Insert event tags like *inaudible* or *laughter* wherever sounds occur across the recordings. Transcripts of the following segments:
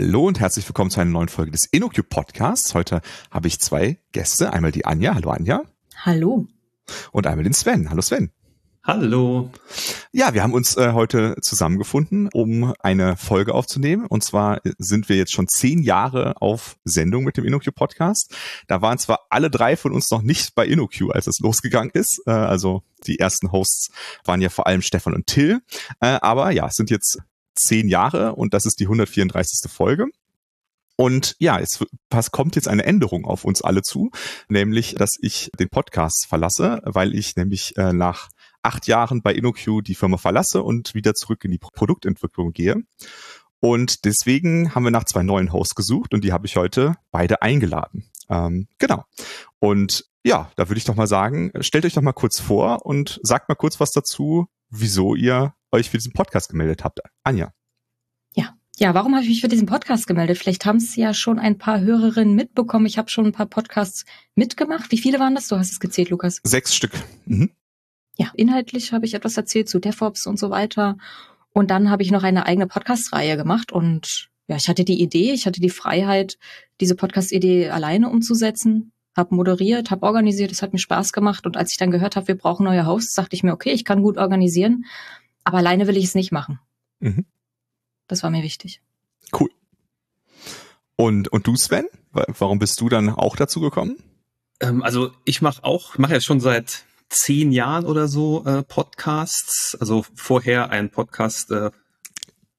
Hallo und herzlich willkommen zu einer neuen Folge des InnoQ Podcasts. Heute habe ich zwei Gäste. Einmal die Anja. Hallo Anja. Hallo. Und einmal den Sven. Hallo Sven. Hallo. Ja, wir haben uns äh, heute zusammengefunden, um eine Folge aufzunehmen. Und zwar sind wir jetzt schon zehn Jahre auf Sendung mit dem InnoQ Podcast. Da waren zwar alle drei von uns noch nicht bei InnoQ, als es losgegangen ist. Äh, also die ersten Hosts waren ja vor allem Stefan und Till. Äh, aber ja, es sind jetzt zehn Jahre und das ist die 134. Folge. Und ja, es kommt jetzt eine Änderung auf uns alle zu, nämlich, dass ich den Podcast verlasse, weil ich nämlich äh, nach acht Jahren bei InnoQ die Firma verlasse und wieder zurück in die Produktentwicklung gehe. Und deswegen haben wir nach zwei neuen Hosts gesucht und die habe ich heute beide eingeladen. Ähm, genau. Und ja, da würde ich doch mal sagen, stellt euch doch mal kurz vor und sagt mal kurz was dazu, wieso ihr euch für diesen Podcast gemeldet habt. Anja. Ja, ja, warum habe ich mich für diesen Podcast gemeldet? Vielleicht haben es ja schon ein paar Hörerinnen mitbekommen. Ich habe schon ein paar Podcasts mitgemacht. Wie viele waren das? Du hast es gezählt, Lukas. Sechs Stück. Mhm. Ja, inhaltlich habe ich etwas erzählt zu DevOps und so weiter. Und dann habe ich noch eine eigene Podcast-Reihe gemacht und ja, ich hatte die Idee, ich hatte die Freiheit, diese Podcast-Idee alleine umzusetzen, habe moderiert, habe organisiert, es hat mir Spaß gemacht und als ich dann gehört habe, wir brauchen neue Hosts, dachte ich mir, okay, ich kann gut organisieren, aber alleine will ich es nicht machen. Mhm. Das war mir wichtig. Cool. Und, und du, Sven? Warum bist du dann auch dazu gekommen? Ähm, also ich mache auch, mache ja schon seit zehn Jahren oder so äh, Podcasts. Also vorher ein Podcast, äh,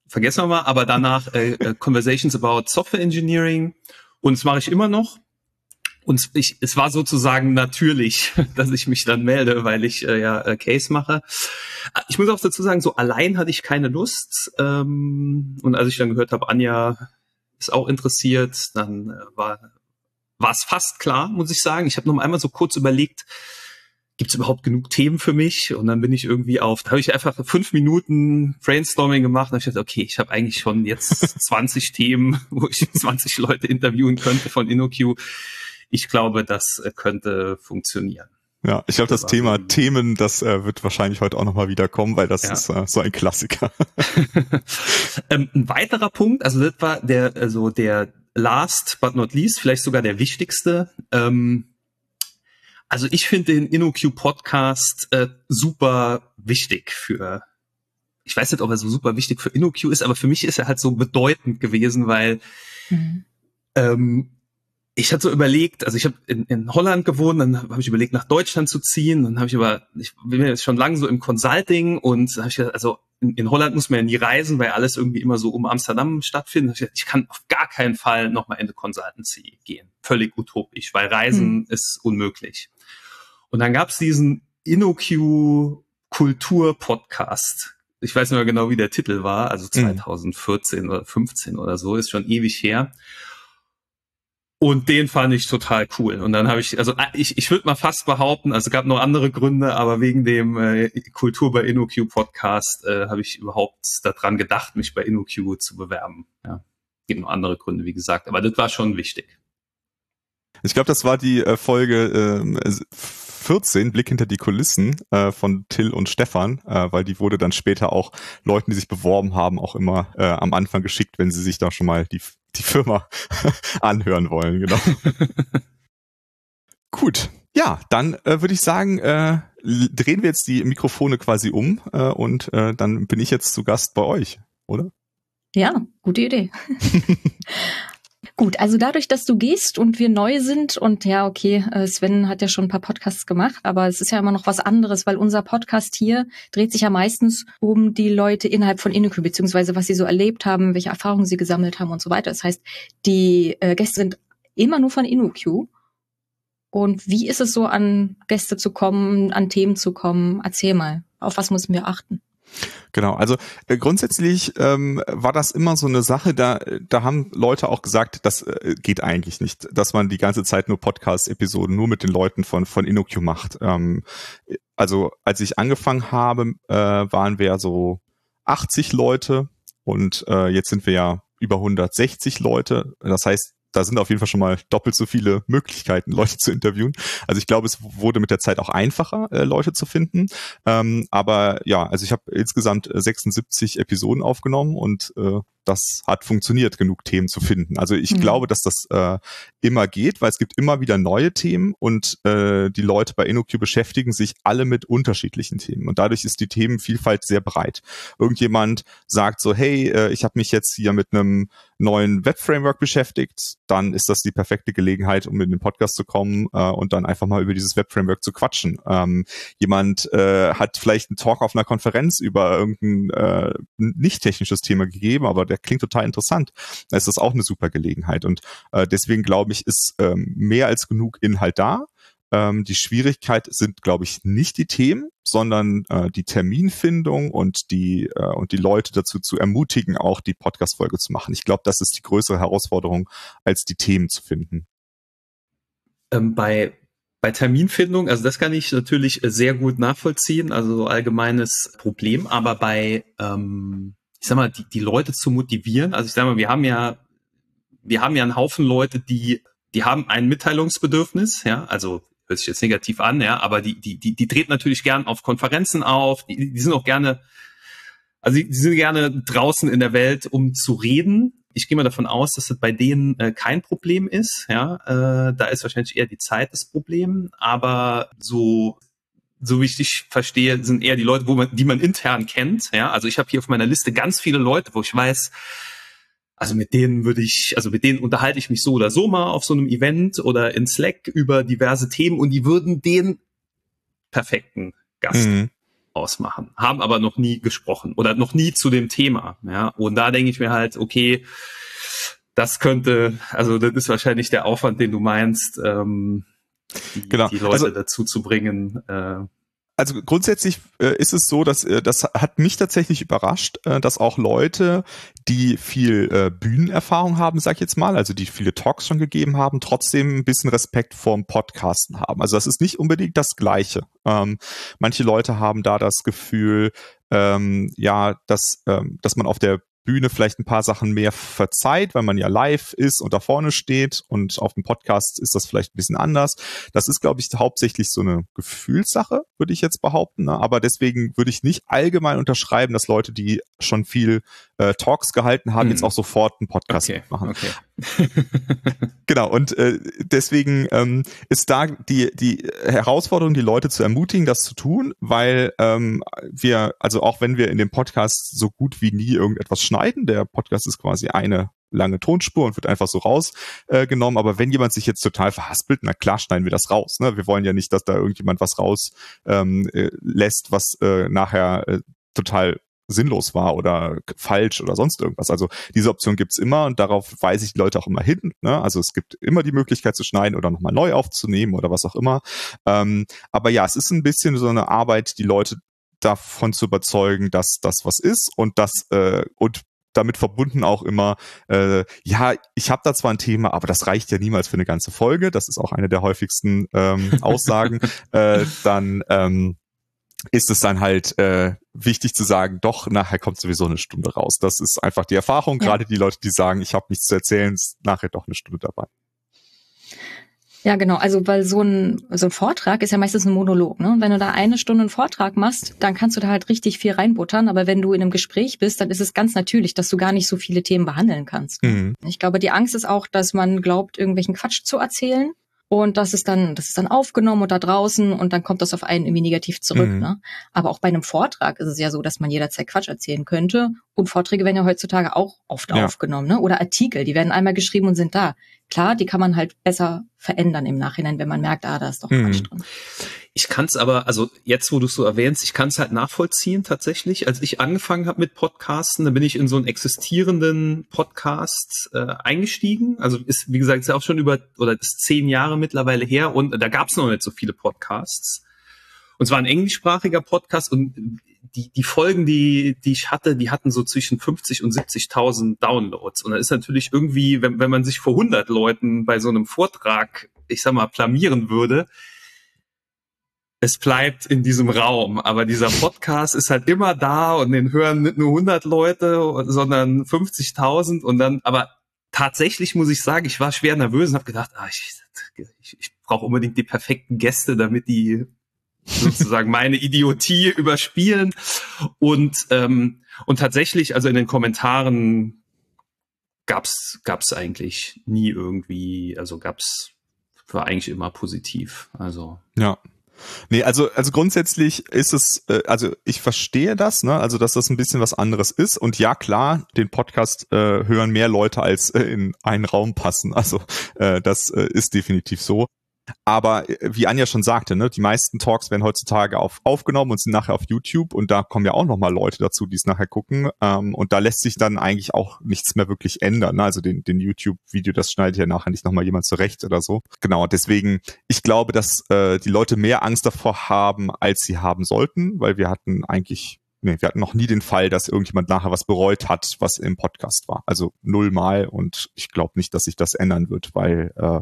vergessen wir mal, aber danach äh, äh, Conversations about Software Engineering. Und das mache ich immer noch. Und ich, es war sozusagen natürlich, *laughs* dass ich mich dann melde, weil ich äh, ja äh, Case mache. Ich muss auch dazu sagen, so allein hatte ich keine Lust. Ähm, und als ich dann gehört habe, Anja ist auch interessiert, dann äh, war war es fast klar, muss ich sagen. Ich habe nur einmal so kurz überlegt, gibt es überhaupt genug Themen für mich? Und dann bin ich irgendwie auf, da habe ich einfach fünf Minuten Brainstorming gemacht und ich dachte, okay, ich habe eigentlich schon jetzt *laughs* 20 Themen, wo ich 20 Leute interviewen könnte von InnoQ ich glaube, das äh, könnte funktionieren. Ja, ich glaube, das Thema so Themen, das äh, wird wahrscheinlich heute auch nochmal wieder kommen, weil das ja. ist äh, so ein Klassiker. *laughs* ähm, ein weiterer Punkt, also das war der, also der last but not least, vielleicht sogar der wichtigste. Ähm, also ich finde den InnoQ Podcast äh, super wichtig für, ich weiß nicht, ob er so super wichtig für InnoQ ist, aber für mich ist er halt so bedeutend gewesen, weil mhm. ähm, ich hatte so überlegt, also ich habe in, in Holland gewohnt, dann habe ich überlegt, nach Deutschland zu ziehen. Dann habe ich aber, ich bin jetzt schon lange so im Consulting und habe ich gesagt, also in, in, Holland muss man ja nie reisen, weil alles irgendwie immer so um Amsterdam stattfindet. Ich, gesagt, ich kann auf gar keinen Fall nochmal in die Consultancy gehen. Völlig utopisch, weil Reisen hm. ist unmöglich. Und dann gab es diesen InnoQ Kultur Podcast. Ich weiß nicht mehr genau, wie der Titel war, also 2014 hm. oder 15 oder so, ist schon ewig her. Und den fand ich total cool. Und dann habe ich, also äh, ich, ich würde mal fast behaupten, also es gab noch andere Gründe, aber wegen dem äh, Kultur bei InnoQ Podcast äh, habe ich überhaupt daran gedacht, mich bei InnoQ zu bewerben. Ja, gibt noch andere Gründe, wie gesagt, aber das war schon wichtig. Ich glaube, das war die äh, Folge äh, 14, Blick hinter die Kulissen äh, von Till und Stefan, äh, weil die wurde dann später auch Leuten, die sich beworben haben, auch immer äh, am Anfang geschickt, wenn sie sich da schon mal die die Firma *laughs* anhören wollen, genau. *laughs* Gut. Ja, dann äh, würde ich sagen, äh, drehen wir jetzt die Mikrofone quasi um äh, und äh, dann bin ich jetzt zu Gast bei euch, oder? Ja, gute Idee. *laughs* Gut, also dadurch, dass du gehst und wir neu sind und ja, okay, äh, Sven hat ja schon ein paar Podcasts gemacht, aber es ist ja immer noch was anderes, weil unser Podcast hier dreht sich ja meistens um die Leute innerhalb von InnoQ, beziehungsweise was sie so erlebt haben, welche Erfahrungen sie gesammelt haben und so weiter. Das heißt, die äh, Gäste sind immer nur von InnoQ. Und wie ist es so, an Gäste zu kommen, an Themen zu kommen? Erzähl mal, auf was müssen wir achten? Genau, also äh, grundsätzlich ähm, war das immer so eine Sache, da, da haben Leute auch gesagt, das äh, geht eigentlich nicht, dass man die ganze Zeit nur Podcast-Episoden nur mit den Leuten von, von InnoQ macht. Ähm, also als ich angefangen habe, äh, waren wir so 80 Leute und äh, jetzt sind wir ja über 160 Leute. Das heißt, da sind auf jeden Fall schon mal doppelt so viele Möglichkeiten, *laughs* Leute zu interviewen. Also ich glaube, es wurde mit der Zeit auch einfacher, äh, Leute zu finden. Ähm, aber ja, also ich habe insgesamt 76 Episoden aufgenommen und äh, das hat funktioniert, genug Themen zu finden. Also ich mhm. glaube, dass das äh, immer geht, weil es gibt immer wieder neue Themen und äh, die Leute bei InnoQ beschäftigen sich alle mit unterschiedlichen Themen und dadurch ist die Themenvielfalt sehr breit. Irgendjemand sagt so, hey, äh, ich habe mich jetzt hier mit einem neuen Web-Framework beschäftigt, dann ist das die perfekte Gelegenheit, um in den Podcast zu kommen äh, und dann einfach mal über dieses Web-Framework zu quatschen. Ähm, jemand äh, hat vielleicht einen Talk auf einer Konferenz über irgendein äh, nicht technisches Thema gegeben, aber der klingt total interessant. Da ist das auch eine super Gelegenheit. Und äh, deswegen glaube ich, ist ähm, mehr als genug Inhalt da. Ähm, die Schwierigkeit sind, glaube ich, nicht die Themen, sondern äh, die Terminfindung und die äh, und die Leute dazu zu ermutigen, auch die Podcast-Folge zu machen. Ich glaube, das ist die größere Herausforderung, als die Themen zu finden. Ähm, bei bei Terminfindung, also das kann ich natürlich sehr gut nachvollziehen, also so allgemeines Problem, aber bei ähm, ich sag mal, die, die Leute zu motivieren. Also ich sag mal, wir haben ja, wir haben ja einen Haufen Leute, die, die haben ein Mitteilungsbedürfnis, ja, also hört sich jetzt negativ an, ja, aber die, die, die, die treten natürlich gern auf Konferenzen auf, die, die sind auch gerne, also die, die sind gerne draußen in der Welt, um zu reden. Ich gehe mal davon aus, dass das bei denen äh, kein Problem ist, ja, äh, da ist wahrscheinlich eher die Zeit das Problem, aber so so wie ich dich verstehe, sind eher die Leute, wo man, die man intern kennt. Ja, also ich habe hier auf meiner Liste ganz viele Leute, wo ich weiß, also mit denen würde ich, also mit denen unterhalte ich mich so oder so mal auf so einem Event oder in Slack über diverse Themen und die würden den perfekten Gast mhm. ausmachen, haben aber noch nie gesprochen oder noch nie zu dem Thema. Ja, und da denke ich mir halt, okay, das könnte, also das ist wahrscheinlich der Aufwand, den du meinst. Ähm, die, genau. die Leute also, dazu zu bringen. Äh, also grundsätzlich äh, ist es so, dass äh, das hat mich tatsächlich überrascht, äh, dass auch Leute, die viel äh, Bühnenerfahrung haben, sag ich jetzt mal, also die viele Talks schon gegeben haben, trotzdem ein bisschen Respekt vorm Podcasten haben. Also das ist nicht unbedingt das Gleiche. Ähm, manche Leute haben da das Gefühl, ähm, ja, dass, ähm, dass man auf der Bühne vielleicht ein paar Sachen mehr verzeiht, weil man ja live ist und da vorne steht und auf dem Podcast ist das vielleicht ein bisschen anders. Das ist, glaube ich, hauptsächlich so eine Gefühlssache, würde ich jetzt behaupten. Ne? Aber deswegen würde ich nicht allgemein unterschreiben, dass Leute, die schon viel äh, Talks gehalten haben, mhm. jetzt auch sofort einen Podcast okay. machen. Okay. *laughs* *laughs* genau, und äh, deswegen ähm, ist da die, die Herausforderung, die Leute zu ermutigen, das zu tun, weil ähm, wir, also auch wenn wir in dem Podcast so gut wie nie irgendetwas schneiden, der Podcast ist quasi eine lange Tonspur und wird einfach so rausgenommen. Äh, Aber wenn jemand sich jetzt total verhaspelt, na klar schneiden wir das raus. Ne? Wir wollen ja nicht, dass da irgendjemand was raus ähm, äh, lässt, was äh, nachher äh, total sinnlos war oder falsch oder sonst irgendwas. Also diese Option gibt's immer und darauf weise ich die Leute auch immer hin. Ne? Also es gibt immer die Möglichkeit zu schneiden oder nochmal neu aufzunehmen oder was auch immer. Ähm, aber ja, es ist ein bisschen so eine Arbeit, die Leute davon zu überzeugen, dass das was ist und das äh, und damit verbunden auch immer, äh, ja, ich habe da zwar ein Thema, aber das reicht ja niemals für eine ganze Folge. Das ist auch eine der häufigsten ähm, *laughs* Aussagen. äh, dann ähm, ist es dann halt äh, wichtig zu sagen, doch, nachher kommt sowieso eine Stunde raus. Das ist einfach die Erfahrung. Ja. Gerade die Leute, die sagen, ich habe nichts zu erzählen, ist nachher doch eine Stunde dabei. Ja, genau. Also weil so ein, so ein Vortrag ist ja meistens ein Monolog. Ne? Und wenn du da eine Stunde einen Vortrag machst, dann kannst du da halt richtig viel reinbuttern. Aber wenn du in einem Gespräch bist, dann ist es ganz natürlich, dass du gar nicht so viele Themen behandeln kannst. Mhm. Ich glaube, die Angst ist auch, dass man glaubt, irgendwelchen Quatsch zu erzählen und das ist dann, das ist dann aufgenommen und da draußen und dann kommt das auf einen irgendwie negativ zurück. Mhm. Ne? Aber auch bei einem Vortrag ist es ja so, dass man jederzeit Quatsch erzählen könnte. Und Vorträge werden ja heutzutage auch oft ja. aufgenommen, ne? Oder Artikel, die werden einmal geschrieben und sind da. Klar, die kann man halt besser verändern im Nachhinein, wenn man merkt, ah, da ist doch mhm. Quatsch drin. Ich kann es aber, also jetzt, wo du es so erwähnst, ich kann es halt nachvollziehen tatsächlich. Als ich angefangen habe mit Podcasten, da bin ich in so einen existierenden Podcast äh, eingestiegen. Also ist, wie gesagt, ist ja auch schon über oder ist zehn Jahre mittlerweile her und da gab es noch nicht so viele Podcasts. Und zwar ein englischsprachiger Podcast und die, die Folgen, die, die ich hatte, die hatten so zwischen 50 und 70.000 Downloads. Und da ist natürlich irgendwie, wenn, wenn man sich vor 100 Leuten bei so einem Vortrag, ich sag mal, plamieren würde, es bleibt in diesem Raum, aber dieser Podcast ist halt immer da und den hören nicht nur 100 Leute, sondern 50.000 und dann, aber tatsächlich muss ich sagen, ich war schwer nervös und habe gedacht, ah, ich, ich, ich brauche unbedingt die perfekten Gäste, damit die sozusagen meine Idiotie überspielen und ähm, und tatsächlich, also in den Kommentaren gab's gab's eigentlich nie irgendwie, also gab's war eigentlich immer positiv. Also ja. Nee, also, also grundsätzlich ist es, äh, also ich verstehe das, ne, also dass das ein bisschen was anderes ist. Und ja, klar, den Podcast äh, hören mehr Leute als äh, in einen Raum passen. Also äh, das äh, ist definitiv so. Aber äh, wie Anja schon sagte, ne, die meisten Talks werden heutzutage auf, aufgenommen und sind nachher auf YouTube und da kommen ja auch nochmal Leute dazu, die es nachher gucken. Ähm, und da lässt sich dann eigentlich auch nichts mehr wirklich ändern. Ne? Also den, den YouTube-Video, das schneidet ja nachher nicht nochmal jemand zurecht oder so. Genau, deswegen, ich glaube, dass äh, die Leute mehr Angst davor haben, als sie haben sollten, weil wir hatten eigentlich nee, wir hatten noch nie den Fall, dass irgendjemand nachher was bereut hat, was im Podcast war. Also nullmal und ich glaube nicht, dass sich das ändern wird, weil äh,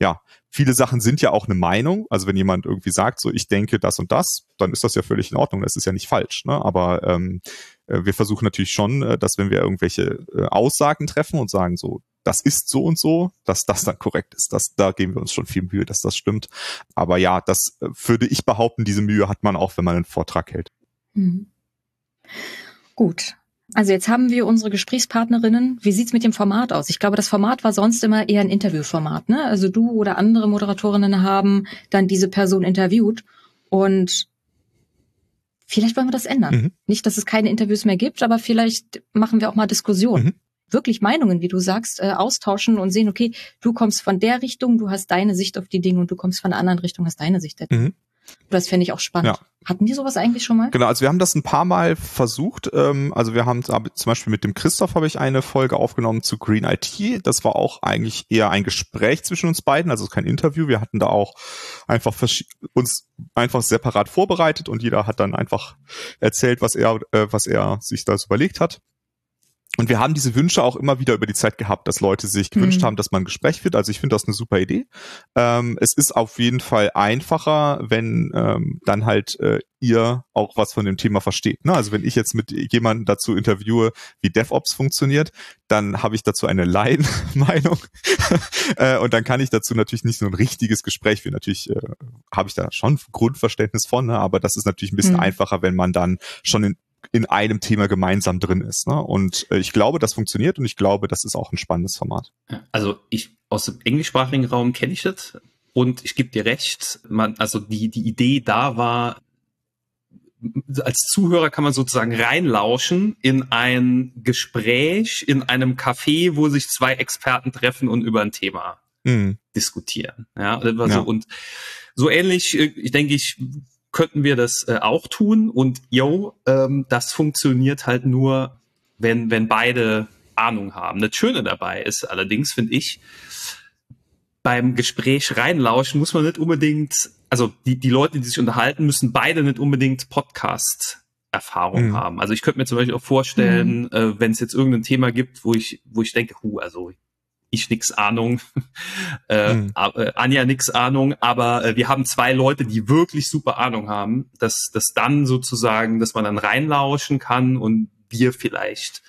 ja, viele Sachen sind ja auch eine Meinung. Also wenn jemand irgendwie sagt, so ich denke das und das, dann ist das ja völlig in Ordnung. Das ist ja nicht falsch. Ne? Aber ähm, äh, wir versuchen natürlich schon, äh, dass wenn wir irgendwelche äh, Aussagen treffen und sagen, so das ist so und so, dass das dann korrekt ist. Das, da geben wir uns schon viel Mühe, dass das stimmt. Aber ja, das würde ich behaupten, diese Mühe hat man auch, wenn man einen Vortrag hält. Mhm. Gut. Also jetzt haben wir unsere Gesprächspartnerinnen. Wie sieht's mit dem Format aus? Ich glaube, das Format war sonst immer eher ein Interviewformat. Ne? Also du oder andere Moderatorinnen haben dann diese Person interviewt und vielleicht wollen wir das ändern. Mhm. Nicht, dass es keine Interviews mehr gibt, aber vielleicht machen wir auch mal Diskussionen. Mhm. Wirklich Meinungen, wie du sagst, äh, austauschen und sehen, okay, du kommst von der Richtung, du hast deine Sicht auf die Dinge und du kommst von der anderen Richtung, hast deine Sicht. Mhm. Das fände ich auch spannend. Ja. Hatten die sowas eigentlich schon mal? Genau, also wir haben das ein paar Mal versucht. Ähm, also wir haben zum Beispiel mit dem Christoph habe ich eine Folge aufgenommen zu Green IT. Das war auch eigentlich eher ein Gespräch zwischen uns beiden, also kein Interview. Wir hatten da auch einfach uns einfach separat vorbereitet und jeder hat dann einfach erzählt, was er, äh, was er sich da so überlegt hat. Und wir haben diese Wünsche auch immer wieder über die Zeit gehabt, dass Leute sich gewünscht mhm. haben, dass man ein Gespräch führt. Also ich finde das eine super Idee. Ähm, es ist auf jeden Fall einfacher, wenn ähm, dann halt äh, ihr auch was von dem Thema versteht. Ne? Also wenn ich jetzt mit jemandem dazu interviewe, wie DevOps funktioniert, dann habe ich dazu eine Laien-Meinung *laughs* äh, und dann kann ich dazu natürlich nicht so ein richtiges Gespräch führen. Natürlich äh, habe ich da schon Grundverständnis von, ne? aber das ist natürlich ein bisschen mhm. einfacher, wenn man dann schon in in einem Thema gemeinsam drin ist. Ne? Und äh, ich glaube, das funktioniert und ich glaube, das ist auch ein spannendes Format. Also ich aus dem englischsprachigen Raum kenne ich das und ich gebe dir recht. Man, also die die Idee da war, als Zuhörer kann man sozusagen reinlauschen in ein Gespräch in einem Café, wo sich zwei Experten treffen und über ein Thema mhm. diskutieren. Ja, also ja. und so ähnlich, äh, ich denke ich, könnten wir das äh, auch tun. Und yo, ähm, das funktioniert halt nur, wenn, wenn beide Ahnung haben. Das Schöne dabei ist allerdings, finde ich, beim Gespräch reinlauschen muss man nicht unbedingt, also die, die Leute, die sich unterhalten, müssen beide nicht unbedingt Podcast Erfahrung mhm. haben. Also ich könnte mir zum Beispiel auch vorstellen, mhm. äh, wenn es jetzt irgendein Thema gibt, wo ich, wo ich denke, hu, also ich nix Ahnung, *laughs* äh, mhm. äh, Anja nix Ahnung, aber äh, wir haben zwei Leute, die wirklich super Ahnung haben, dass das dann sozusagen, dass man dann reinlauschen kann und wir vielleicht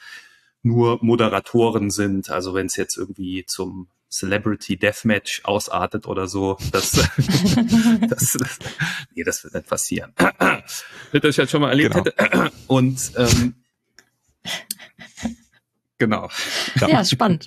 nur Moderatoren sind. Also wenn es jetzt irgendwie zum Celebrity Deathmatch ausartet oder so, das, *laughs* *laughs* das, das, nee, das wird nicht passieren. *clears throat* Wird euch halt schon mal erlebt genau. hätte. Und ähm, Genau. Ja. ja, spannend.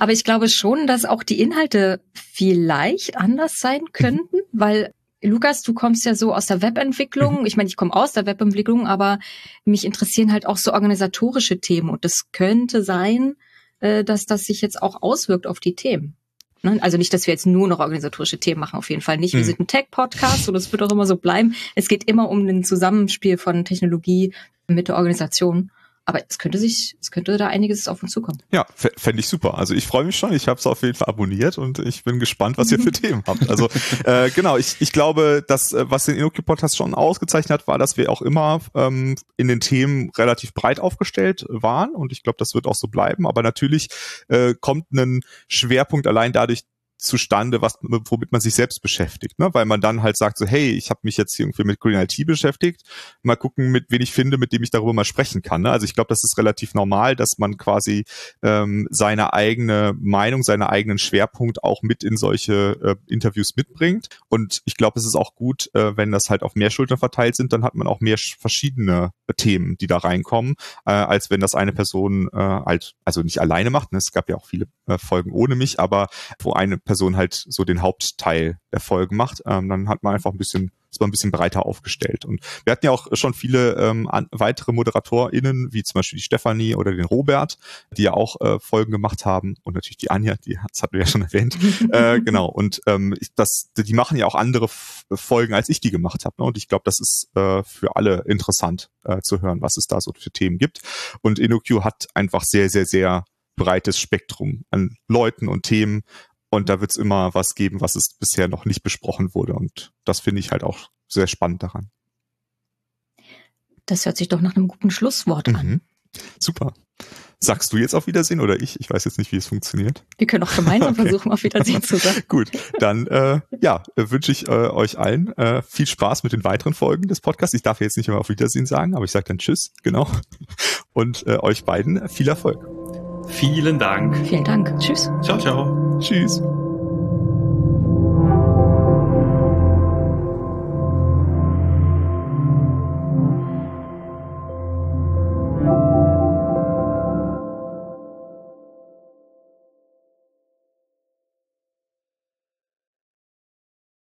Aber ich glaube schon, dass auch die Inhalte vielleicht anders sein könnten, weil Lukas, du kommst ja so aus der Webentwicklung. Mhm. Ich meine, ich komme aus der Webentwicklung, aber mich interessieren halt auch so organisatorische Themen und das könnte sein, äh, dass das sich jetzt auch auswirkt auf die Themen. Ne? Also nicht, dass wir jetzt nur noch organisatorische Themen machen, auf jeden Fall nicht. Wir mhm. sind ein Tech-Podcast und es wird auch immer so bleiben. Es geht immer um ein Zusammenspiel von Technologie mit der Organisation. Aber es könnte sich, es könnte da einiges auf uns zukommen. Ja, fände ich super. Also ich freue mich schon. Ich habe es auf jeden Fall abonniert und ich bin gespannt, was ihr für *laughs* Themen habt. Also äh, genau, ich, ich glaube, dass äh, was den InnoQ Podcast schon ausgezeichnet hat, war, dass wir auch immer ähm, in den Themen relativ breit aufgestellt waren und ich glaube, das wird auch so bleiben. Aber natürlich äh, kommt ein Schwerpunkt allein dadurch zustande, was womit man sich selbst beschäftigt, ne? weil man dann halt sagt so, hey, ich habe mich jetzt irgendwie mit Green IT beschäftigt, mal gucken, mit wen ich finde, mit dem ich darüber mal sprechen kann. Ne? Also ich glaube, das ist relativ normal, dass man quasi ähm, seine eigene Meinung, seinen eigenen Schwerpunkt auch mit in solche äh, Interviews mitbringt. Und ich glaube, es ist auch gut, äh, wenn das halt auf mehr Schultern verteilt sind, dann hat man auch mehr verschiedene äh, Themen, die da reinkommen, äh, als wenn das eine Person äh, halt, also nicht alleine macht. Ne? Es gab ja auch viele äh, Folgen ohne mich, aber wo eine Person halt so den Hauptteil der Folgen macht, ähm, dann hat man einfach ein bisschen ist man ein bisschen breiter aufgestellt. Und wir hatten ja auch schon viele ähm, an, weitere ModeratorInnen, wie zum Beispiel die Stefanie oder den Robert, die ja auch äh, Folgen gemacht haben und natürlich die Anja, die das hatten wir ja schon erwähnt. *laughs* äh, genau. Und ähm, das, die machen ja auch andere Folgen, als ich die gemacht habe. Ne? Und ich glaube, das ist äh, für alle interessant äh, zu hören, was es da so für Themen gibt. Und InnoQ hat einfach sehr, sehr, sehr breites Spektrum an Leuten und Themen und da wird es immer was geben, was es bisher noch nicht besprochen wurde. Und das finde ich halt auch sehr spannend daran. Das hört sich doch nach einem guten Schlusswort an. Mhm. Super. Sagst du jetzt auf Wiedersehen oder ich? Ich weiß jetzt nicht, wie es funktioniert. Wir können auch gemeinsam *laughs* okay. versuchen, auf Wiedersehen zu sagen. *laughs* Gut, dann äh, ja, wünsche ich äh, euch allen äh, viel Spaß mit den weiteren Folgen des Podcasts. Ich darf jetzt nicht immer auf Wiedersehen sagen, aber ich sage dann Tschüss, genau. Und äh, euch beiden viel Erfolg. Vielen Dank. Vielen Dank. Tschüss. Ciao, ciao. Tschüss.